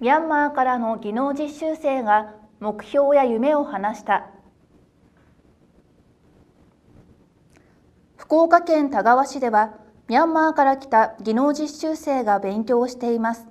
ミャンマーからの技能実習生が目標や夢を話した。福岡県田川市ではミャンマーから来た技能実習生が勉強をしています。